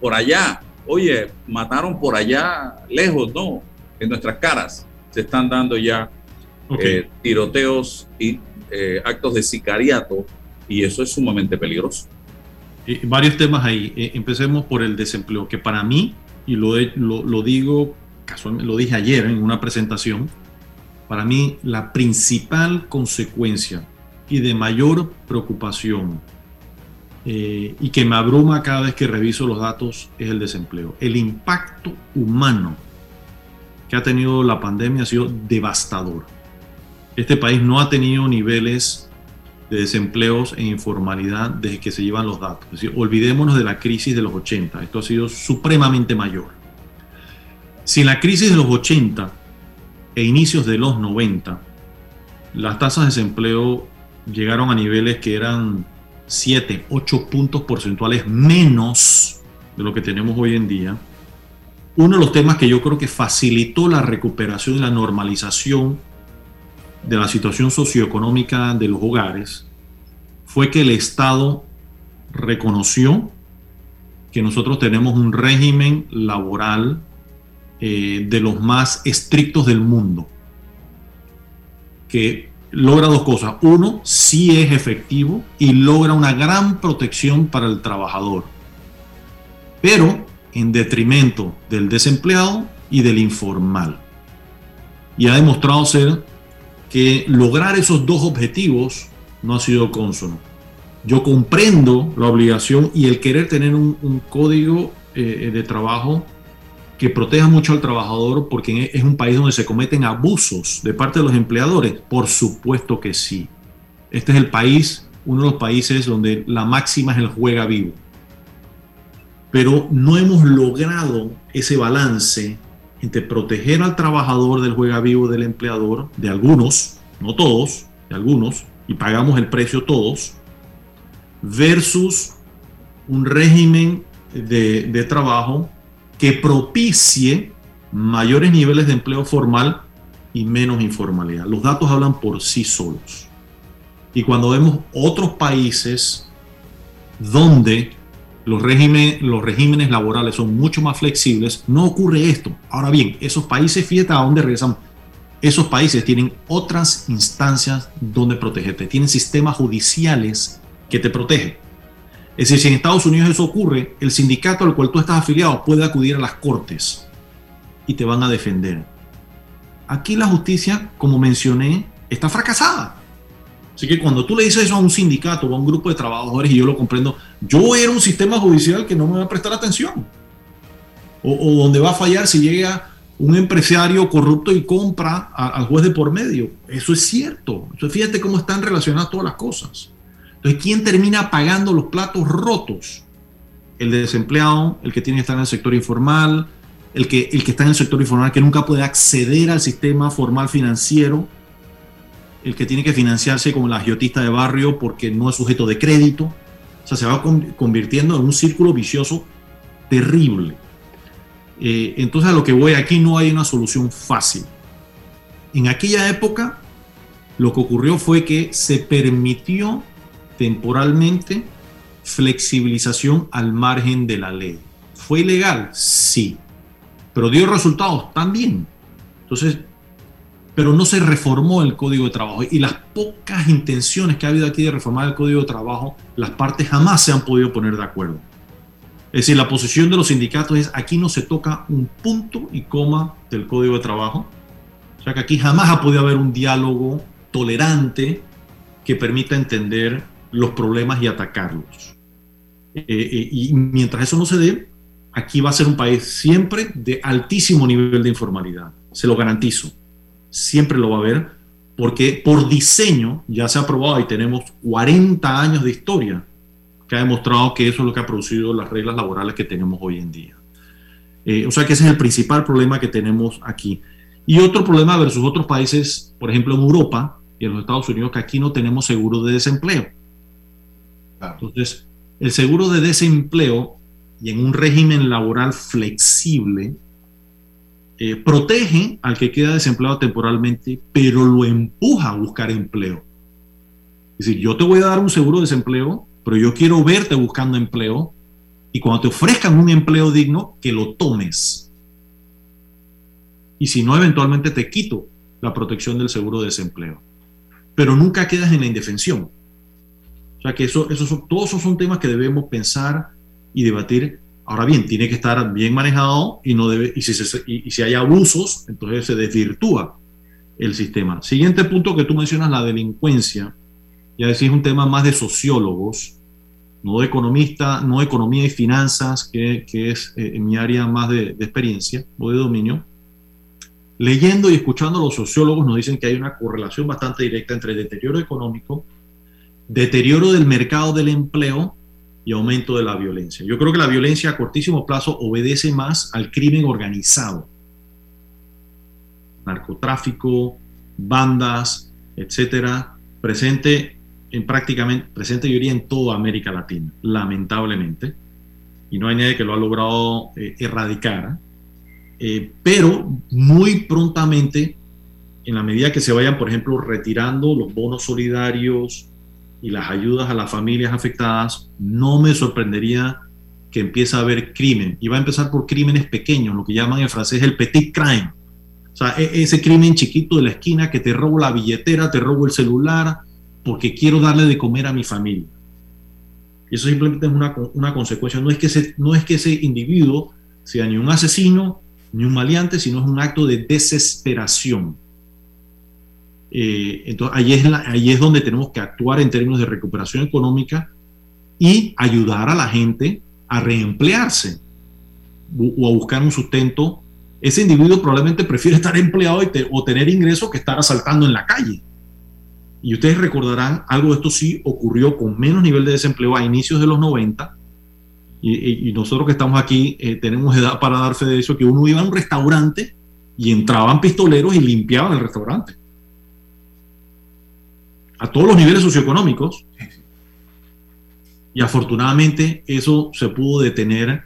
por allá. Oye, mataron por allá lejos, no, en nuestras caras se están dando ya eh, tiroteos y eh, actos de sicariato y eso es sumamente peligroso. Eh, varios temas ahí. empecemos por el desempleo, que para mí, y lo, lo, lo digo casualmente, lo dije ayer en una presentación, para mí la principal consecuencia y de mayor preocupación eh, y que me abruma cada vez que reviso los datos es el desempleo. El impacto humano que ha tenido la pandemia ha sido devastador. Este país no ha tenido niveles de desempleos e informalidad desde que se llevan los datos. Es decir, olvidémonos de la crisis de los 80. Esto ha sido supremamente mayor. Si en la crisis de los 80 e inicios de los 90, las tasas de desempleo llegaron a niveles que eran 7, 8 puntos porcentuales menos de lo que tenemos hoy en día. Uno de los temas que yo creo que facilitó la recuperación y la normalización de la situación socioeconómica de los hogares fue que el Estado reconoció que nosotros tenemos un régimen laboral eh, de los más estrictos del mundo, que logra dos cosas. Uno, sí es efectivo y logra una gran protección para el trabajador, pero en detrimento del desempleado y del informal. Y ha demostrado ser que lograr esos dos objetivos no ha sido consono. Yo comprendo la obligación y el querer tener un, código eh, de trabajo que proteja mucho al trabajador porque es un país donde se cometen abusos de parte de los empleadores? Por supuesto que sí. Este es el país, uno de los países donde la máxima es el juega vivo. Pero no hemos logrado ese balance entre proteger al trabajador del juega vivo del empleador, de algunos, no todos, de algunos, y pagamos el precio todos, versus un régimen de, de trabajo que propicie mayores niveles de empleo formal y menos informalidad. Los datos hablan por sí solos. Y cuando vemos otros países donde los, regímenes laborales son mucho más flexibles, no ocurre esto. Ahora bien, esos países, fíjate a dónde regresan. Esos países tienen otras instancias donde protegerte. Tienen sistemas judiciales que te protegen. Es decir, si en Estados Unidos eso ocurre, el sindicato al cual tú estás afiliado puede acudir a las cortes y te van a defender. Aquí la justicia, como mencioné, está fracasada. Así que cuando tú le dices eso a un sindicato o a un grupo de trabajadores, y yo lo comprendo, yo era un sistema judicial que no me va a prestar atención. O, donde va a fallar si llega un empresario corrupto y compra al juez de por medio. Eso es cierto. Entonces fíjate cómo están relacionadas todas las cosas. Entonces, ¿quién termina pagando los platos rotos? El desempleado, el que tiene que estar en el sector informal, el que, el que está en el sector informal que nunca puede acceder al sistema formal financiero, el que tiene que financiarse como la agiotista de barrio porque no es sujeto de crédito. O sea, se va convirtiendo en un círculo vicioso terrible. Eh, entonces, a lo que voy aquí no hay una solución fácil. En aquella época, lo que ocurrió fue que se permitió temporalmente flexibilización al margen de la ley. ¿Fue ilegal? Sí. ¿Pero dio resultados? También. Entonces, pero no se reformó el Código de Trabajo. Y las pocas intenciones que ha habido aquí de reformar el Código de Trabajo, las partes jamás se han podido poner de acuerdo. Es decir, la posición de los sindicatos es aquí no se toca un punto y coma del Código de Trabajo. O sea que aquí jamás ha podido haber un diálogo tolerante que permita entender los problemas y atacarlos. Eh, eh, y mientras eso no se dé, aquí va a ser un país siempre de altísimo nivel de informalidad, se lo garantizo. Siempre lo va a haber, porque por diseño ya se ha probado y tenemos 40 años de historia que ha demostrado que eso es lo que ha producido las reglas laborales que tenemos hoy en día. Eh, o sea que ese es el principal problema que tenemos aquí. Y otro problema versus otros países, por ejemplo en Europa y en los Estados Unidos, que aquí no tenemos seguro de desempleo. Entonces, el seguro de desempleo y en un régimen laboral flexible, eh, protege al que queda desempleado temporalmente, pero lo empuja a buscar empleo. Es decir, yo te voy a dar un seguro de desempleo, pero yo quiero verte buscando empleo y cuando te ofrezcan un empleo digno, que lo tomes. Y si no, eventualmente te quito la protección del seguro de desempleo. Pero nunca quedas en la indefensión. O sea que eso, eso todos esos son temas que debemos pensar y debatir. Ahora bien, tiene que estar bien manejado y, no debe, y, si, hay abusos, entonces se desvirtúa el sistema. Siguiente punto que tú mencionas, la delincuencia. Ya decís, es un tema más de sociólogos, no de economista, no de economía y finanzas, que, es eh, mi área más de, de, experiencia o de dominio. Leyendo y escuchando a los sociólogos nos dicen que hay una correlación bastante directa entre deterioro económico deterioro del mercado del empleo y aumento de la violencia. Yo creo que la violencia a cortísimo plazo obedece más al crimen organizado. Narcotráfico, bandas, etcétera, presente en prácticamente, presente yo diría en toda América Latina, lamentablemente. Y no hay nadie que lo ha logrado eh, erradicar. Eh, pero muy prontamente, en la medida que se vayan, por ejemplo, retirando los bonos solidarios, y las ayudas a las familias afectadas, no me sorprendería que empiece a haber crimen. Y va a empezar por crímenes pequeños, lo que llaman en francés el petit crime. O sea, e-, ese crimen chiquito de la esquina que te robo la billetera, te robo el celular, porque quiero darle de comer a mi familia. Eso simplemente es una, una consecuencia. No es, que ese, no es que ese individuo sea ni un asesino, ni un maleante, sino es un acto de desesperación. Eh, entonces, ahí es, ahí es donde tenemos que actuar en términos de recuperación económica y ayudar a la gente a reemplearse o a buscar un sustento. Ese individuo probablemente prefiere estar empleado o tener ingresos que estar asaltando en la calle. Y ustedes recordarán, algo de esto sí ocurrió con menos nivel de desempleo a inicios de los 90. Y, nosotros que estamos aquí eh, tenemos edad para dar fe de eso, que uno iba a un restaurante y entraban pistoleros y limpiaban el restaurante a todos los niveles socioeconómicos. Y afortunadamente eso se pudo detener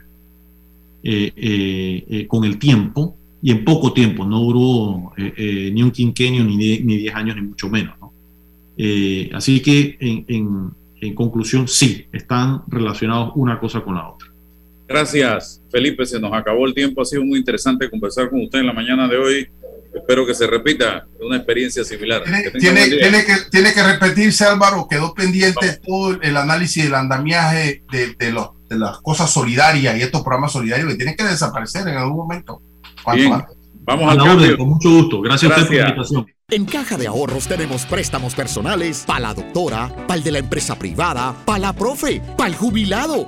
eh, eh, eh, con el tiempo y en poco tiempo, no duró ni un quinquenio, ni 10 años, ni mucho menos. así que en, en conclusión, sí, están relacionados una cosa con la otra. Gracias, Felipe. Se nos acabó el tiempo. Ha sido muy interesante conversar con usted en la mañana de hoy. Espero que se repita una experiencia similar. Tiene, que, tiene, que, repetirse, Álvaro. Quedó pendiente todo el análisis del andamiaje de, de, los, de las cosas solidarias y estos programas solidarios que tienen que desaparecer en algún momento. Vamos al cambio. Con mucho gusto. Gracias, Gracias. por la invitación. En Caja de Ahorros tenemos préstamos personales para la doctora, para el de la empresa privada, para la profe, para el jubilado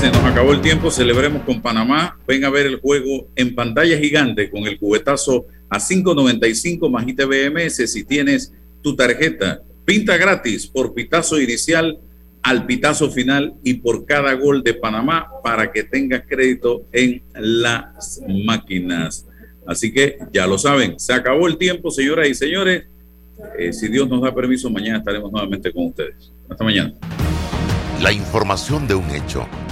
Se nos acabó el tiempo, celebremos con Panamá. Ven a ver el juego en pantalla gigante con el cubetazo a 5.95 más ITBMS si tienes tu tarjeta. Pinta gratis por pitazo inicial al pitazo final y por cada gol de Panamá para que tengas crédito en las máquinas. Así que ya lo saben, se acabó el tiempo, señoras y señores. Eh, si Dios nos da permiso, mañana estaremos nuevamente con ustedes. Hasta mañana. La información de un hecho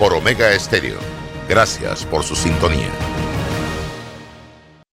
por Omega Estéreo. Gracias por su sintonía.